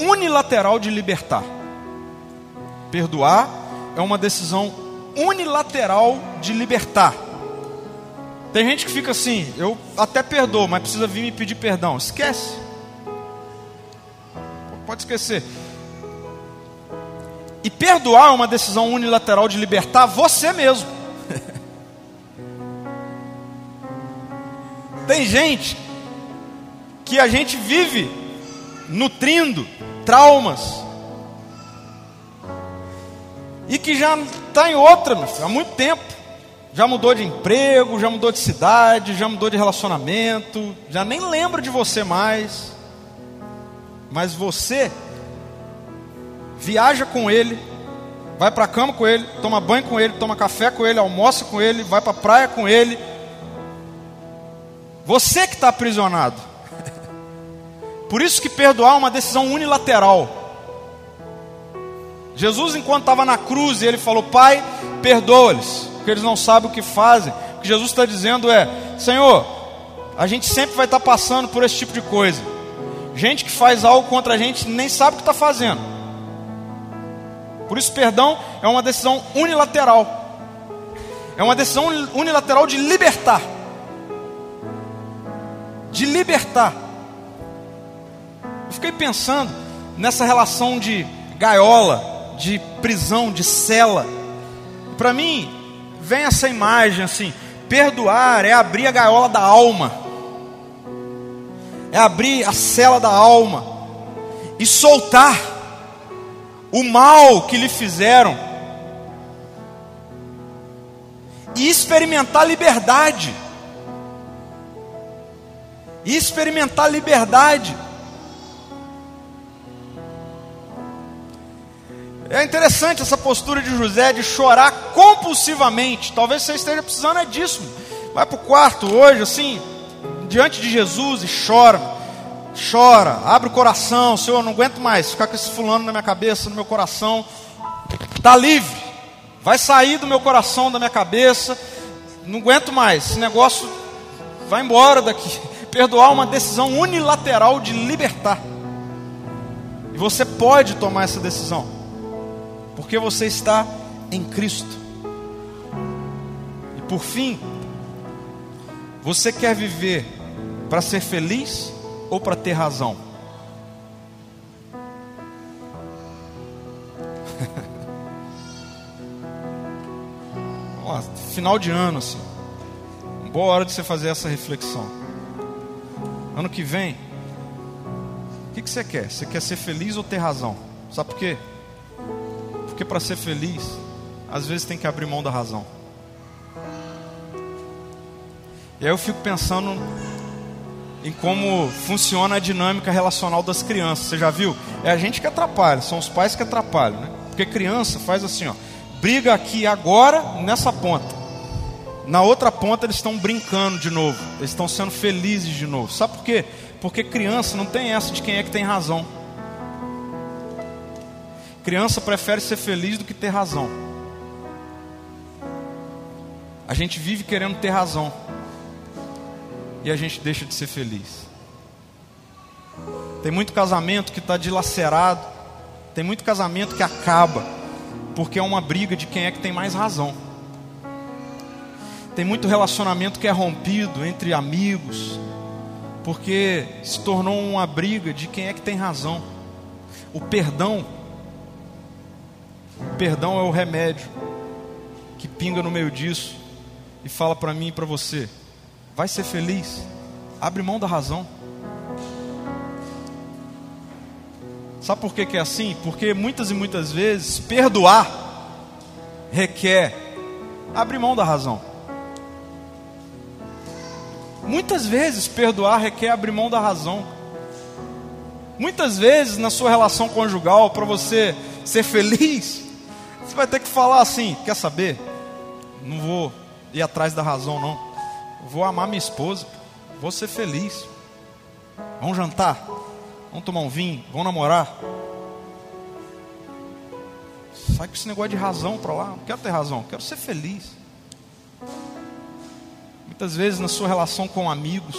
S2: unilateral de libertar. Perdoar é uma decisão unilateral de libertar. Tem gente que fica assim, eu até perdoo, mas precisa vir me pedir perdão. Esquece. Pode esquecer. E perdoar é uma decisão unilateral de libertar você mesmo. Tem gente que a gente vive nutrindo traumas e que já está em outra filho, há muito tempo. Já mudou de emprego, já mudou de cidade, já mudou de relacionamento, já nem lembra de você mais. Mas você viaja com ele, vai para a cama com ele, toma banho com ele, toma café com ele, almoça com ele, vai para a praia com ele. Você que está aprisionado. Por isso que perdoar é uma decisão unilateral. Jesus, enquanto estava na cruz, ele falou: Pai, perdoa-lhes, porque eles não sabem o que fazem. O que Jesus está dizendo é: Senhor, a gente sempre vai estar passando por esse tipo de coisa. Gente que faz algo contra a gente nem sabe o que está fazendo. Por isso, perdão é uma decisão unilateral. É uma decisão unilateral de libertar. De libertar. Eu fiquei pensando nessa relação de gaiola, de prisão, de cela. Para mim, vem essa imagem assim: perdoar é abrir a gaiola da alma, é abrir a cela da alma e soltar o mal que lhe fizeram e experimentar liberdade. E experimentar liberdade. É interessante essa postura de José de chorar compulsivamente. Talvez você esteja precisando é disso. Vai para o quarto hoje, assim, diante de Jesus e chora. Chora, abre o coração, Senhor, eu não aguento mais ficar com esse fulano na minha cabeça, no meu coração. Está livre, vai sair do meu coração, da minha cabeça. Não aguento mais, esse negócio vai embora daqui. perdoar uma decisão unilateral de libertar. E você pode tomar essa decisão, porque você está em Cristo. E por fim, você quer viver para ser feliz ou para ter razão? Lá, final de ano assim. Boa hora de você fazer essa reflexão. Ano que vem, o que, que você quer? Você quer ser feliz ou ter razão? Sabe por quê? Porque para ser feliz, às vezes tem que abrir mão da razão. E aí eu fico pensando em como funciona a dinâmica relacional das crianças. Você já viu? É a gente que atrapalha, são os pais que atrapalham, né? Porque criança faz assim, ó, briga aqui agora nessa ponta. Na outra ponta eles estão brincando de novo, eles estão sendo felizes de novo. Sabe por quê? Porque criança não tem essa de quem é que tem razão. Criança prefere ser feliz do que ter razão. A gente vive querendo ter razão e a gente deixa de ser feliz. Tem muito casamento que está dilacerado, tem muito casamento que acaba, porque é uma briga de quem é que tem mais razão. Tem muito relacionamento que é rompido entre amigos, porque se tornou uma briga de quem é que tem razão. O perdão, perdão é o remédio que pinga no meio disso e fala para mim e para você: vai ser feliz, abre mão da razão. Sabe por que, que é assim? Porque muitas e muitas vezes perdoar requer abrir mão da razão. Muitas vezes perdoar requer abrir mão da razão. Muitas vezes na sua relação conjugal, para você ser feliz, você vai ter que falar assim: quer saber? Não vou ir atrás da razão, não. Vou amar minha esposa, vou ser feliz. Vamos jantar, vamos tomar um vinho, vamos namorar. Sai com esse negócio de razão para lá. Não quero ter razão, quero ser feliz. Muitas vezes na sua relação com amigos,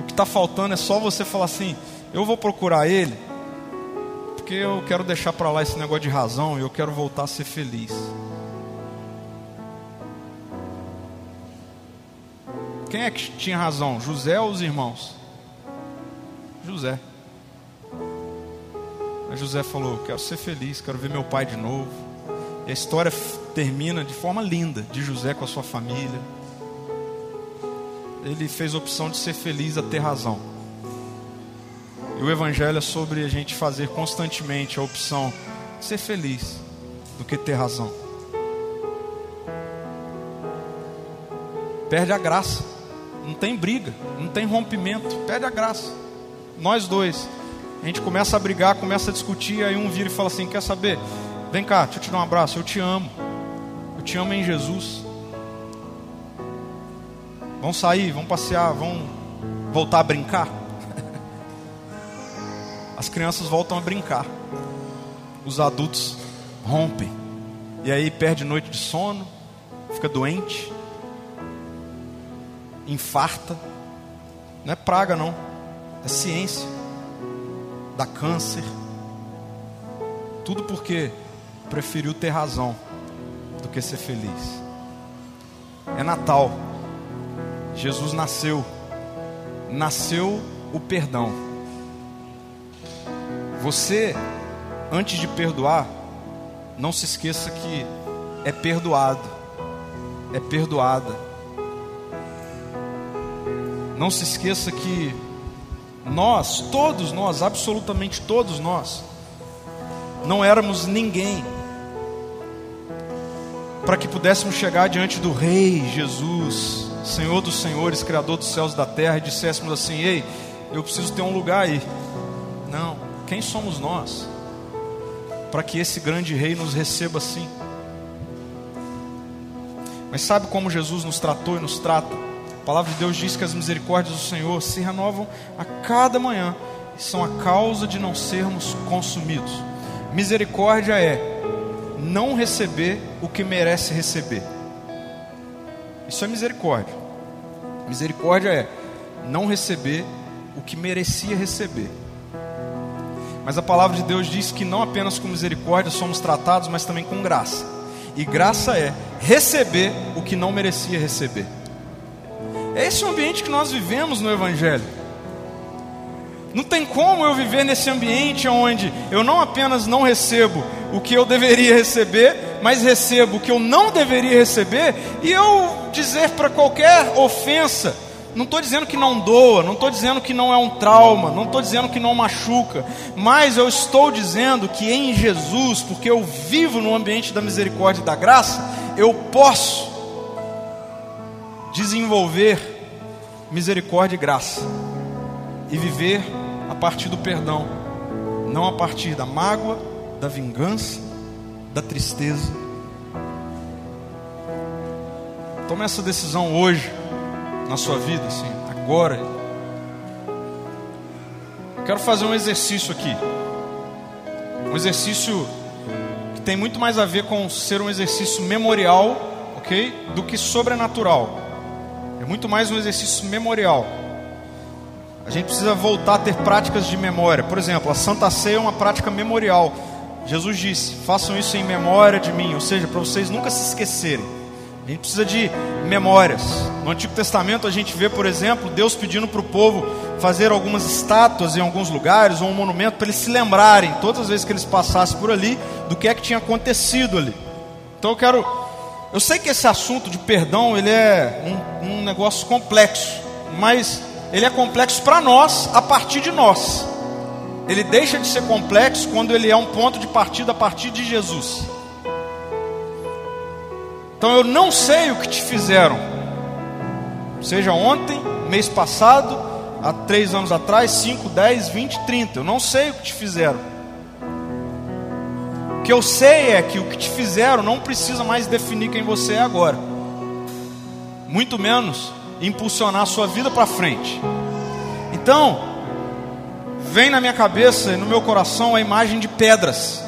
S2: o que está faltando é só você falar assim: eu vou procurar ele, porque eu quero deixar para lá esse negócio de razão e eu quero voltar a ser feliz. Quem é que tinha razão? José ou os irmãos? José. Mas José falou: Quero ser feliz, quero ver meu pai de novo. E a história termina de forma linda de José com a sua família. Ele fez a opção de ser feliz a ter razão. O Evangelho é sobre a gente fazer constantemente a opção de ser feliz do que ter razão. Perde a graça não tem briga, não tem rompimento, perde a graça. Nós dois, a gente começa a brigar, começa a discutir, aí um vira e fala assim: Quer saber? Vem cá, deixa eu te dar um abraço, eu te amo, eu te amo em Jesus. Vamos sair, vamos passear, vamos voltar a brincar. As crianças voltam a brincar, os adultos rompem, e aí perde noite de sono, fica doente infarta. Não é praga, não. É ciência. Dá câncer. Tudo porque preferiu ter razão do que ser feliz. É Natal. Jesus nasceu. Nasceu o perdão. Você, antes de perdoar, não se esqueça que é perdoado. É perdoada não se esqueça que nós, todos nós, absolutamente todos nós, não éramos ninguém para que pudéssemos chegar diante do Rei Jesus, Senhor dos Senhores, Criador dos céus e da terra, e disséssemos assim: Ei, eu preciso ter um lugar aí. Não, quem somos nós para que esse grande Rei nos receba assim? Mas sabe como Jesus nos tratou e nos trata? A palavra de Deus diz que as misericórdias do Senhor se renovam a cada manhã e são a causa de não sermos consumidos. Misericórdia é não receber o que merece receber. Isso é misericórdia. Misericórdia é não receber o que merecia receber. Mas a palavra de Deus diz que não apenas com misericórdia somos tratados, mas também com graça. E graça é receber o que não merecia receber. É esse o ambiente que nós vivemos no Evangelho. Não tem como eu viver nesse ambiente onde eu não apenas não recebo o que eu deveria receber, mas recebo o que eu não deveria receber, e eu dizer para qualquer ofensa, não estou dizendo que não doa, não estou dizendo que não é um trauma, não estou dizendo que não machuca, mas eu estou dizendo que em Jesus, porque eu vivo no ambiente da misericórdia e da graça, eu posso desenvolver misericórdia e graça e viver a partir do perdão, não a partir da mágoa, da vingança, da tristeza. Tome essa decisão hoje na sua vida, assim, agora. Quero fazer um exercício aqui. Um exercício que tem muito mais a ver com ser um exercício memorial, ok? Do que sobrenatural. É muito mais um exercício memorial. A gente precisa voltar a ter práticas de memória. Por exemplo, a Santa Ceia é uma prática memorial. Jesus disse: façam isso em memória de mim, ou seja, para vocês nunca se esquecerem. A gente precisa de memórias. No Antigo Testamento a gente vê, por exemplo, Deus pedindo para o povo fazer algumas estátuas em alguns lugares, ou um monumento, para eles se lembrarem, todas as vezes que eles passassem por ali, do que é que tinha acontecido ali. Então eu quero. Eu sei que esse assunto de perdão ele é um, um negócio complexo, mas ele é complexo para nós a partir de nós. Ele deixa de ser complexo quando ele é um ponto de partida a partir de Jesus. Então eu não sei o que te fizeram, seja ontem, mês passado, há três anos atrás, cinco, dez, vinte, trinta. Eu não sei o que te fizeram. O que eu sei é que o que te fizeram não precisa mais definir quem você é agora, muito menos impulsionar a sua vida para frente. Então, vem na minha cabeça e no meu coração a imagem de pedras.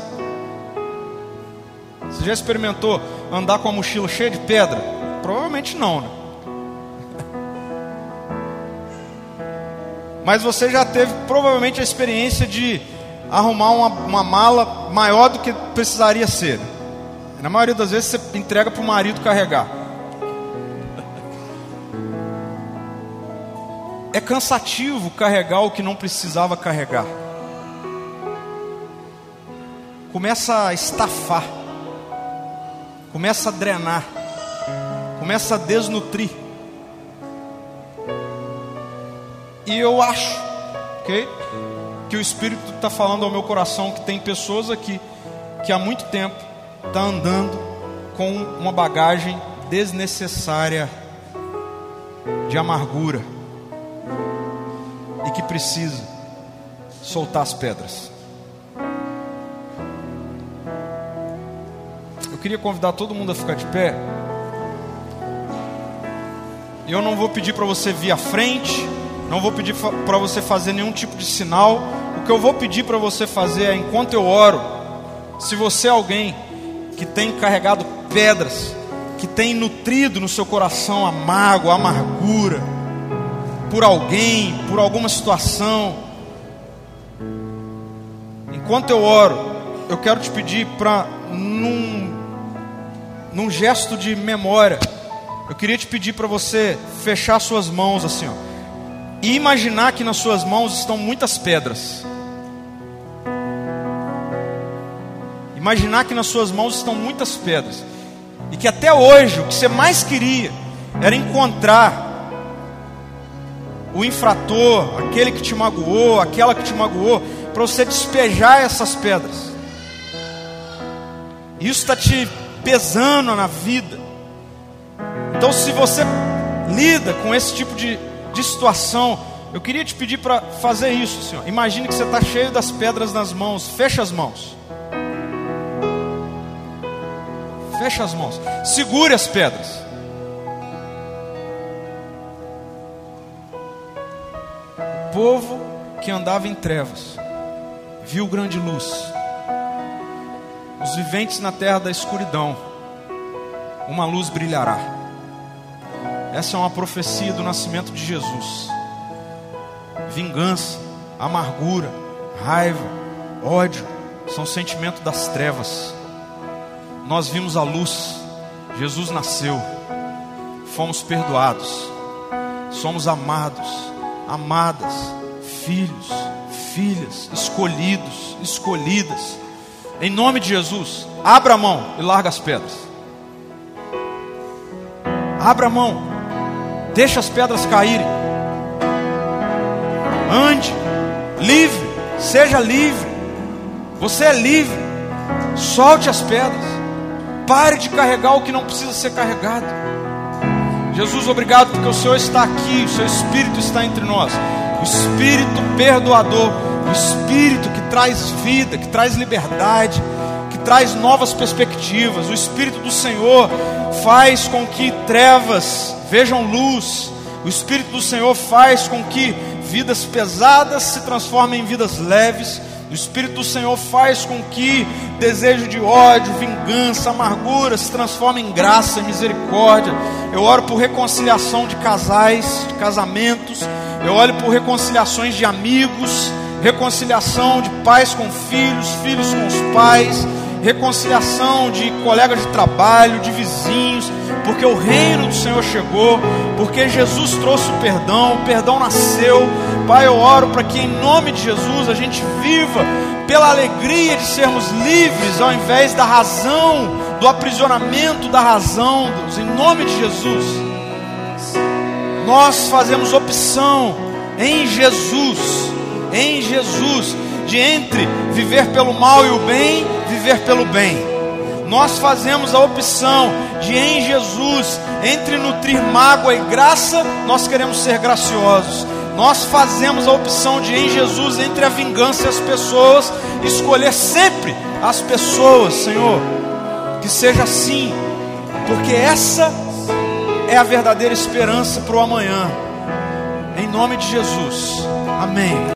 S2: Você já experimentou andar com a mochila cheia de pedra? Provavelmente não, né? Mas você já teve provavelmente a experiência de arrumar uma, uma mala maior do que precisaria ser. Na maioria das vezes você entrega para o marido carregar. É cansativo carregar o que não precisava carregar. Começa a estafar. Começa a drenar. Começa a desnutrir. E eu acho, ok? Que o Espírito está falando ao meu coração que tem pessoas aqui que há muito tempo está andando com uma bagagem desnecessária de amargura e que precisa soltar as pedras. Eu queria convidar todo mundo a ficar de pé. Eu não vou pedir para você vir à frente, não vou pedir para você fazer nenhum tipo de sinal. O que eu vou pedir para você fazer é, enquanto eu oro, se você é alguém que tem carregado pedras, que tem nutrido no seu coração a mágoa, a amargura, por alguém, por alguma situação. Enquanto eu oro, eu quero te pedir para, num, num gesto de memória, eu queria te pedir para você fechar suas mãos assim, ó, e imaginar que nas suas mãos estão muitas pedras. Imaginar que nas suas mãos estão muitas pedras. E que até hoje o que você mais queria era encontrar o infrator, aquele que te magoou, aquela que te magoou, para você despejar essas pedras. Isso está te pesando na vida. Então, se você lida com esse tipo de, de situação, eu queria te pedir para fazer isso, Senhor. Imagine que você está cheio das pedras nas mãos. Fecha as mãos. Fecha as mãos. Segure as pedras. povo que andava em trevas viu grande luz. Os viventes na terra da escuridão, uma luz brilhará. Essa é uma profecia do nascimento de Jesus. Vingança, amargura, raiva, ódio são sentimentos das trevas. Nós vimos a luz, Jesus nasceu, fomos perdoados, somos amados, amadas, filhos, filhas, escolhidos, escolhidas. Em nome de Jesus, abra a mão e larga as pedras. Abra a mão, deixa as pedras caírem. Ande, livre, seja livre. Você é livre. Solte as pedras. Pare de carregar o que não precisa ser carregado. Jesus, obrigado porque o Senhor está aqui, o seu Espírito está entre nós. O Espírito perdoador, o Espírito traz vida, que traz liberdade, que traz novas perspectivas. O Espírito do Senhor faz com que trevas vejam luz. O Espírito do Senhor faz com que vidas pesadas se transformem em vidas leves o Espírito do Senhor faz com que desejo de ódio, vingança, amargura se transforme em graça e misericórdia. Eu oro por reconciliação de casais, de casamentos. Eu oro por reconciliações de amigos, reconciliação de pais com filhos, filhos com os pais, reconciliação de colegas de trabalho, de vizinhos, porque o reino do Senhor chegou, porque Jesus trouxe o perdão, o perdão nasceu. Pai, eu oro para que em nome de Jesus a gente viva pela alegria de sermos livres, ao invés da razão, do aprisionamento da razão, Deus, em nome de Jesus. Nós fazemos opção em Jesus, em Jesus, de entre viver pelo mal e o bem, viver pelo bem. Nós fazemos a opção de em Jesus, entre nutrir mágoa e graça, nós queremos ser graciosos. Nós fazemos a opção de em Jesus, entre a vingança e as pessoas, escolher sempre as pessoas, Senhor. Que seja assim, porque essa é a verdadeira esperança para o amanhã. Em nome de Jesus. Amém.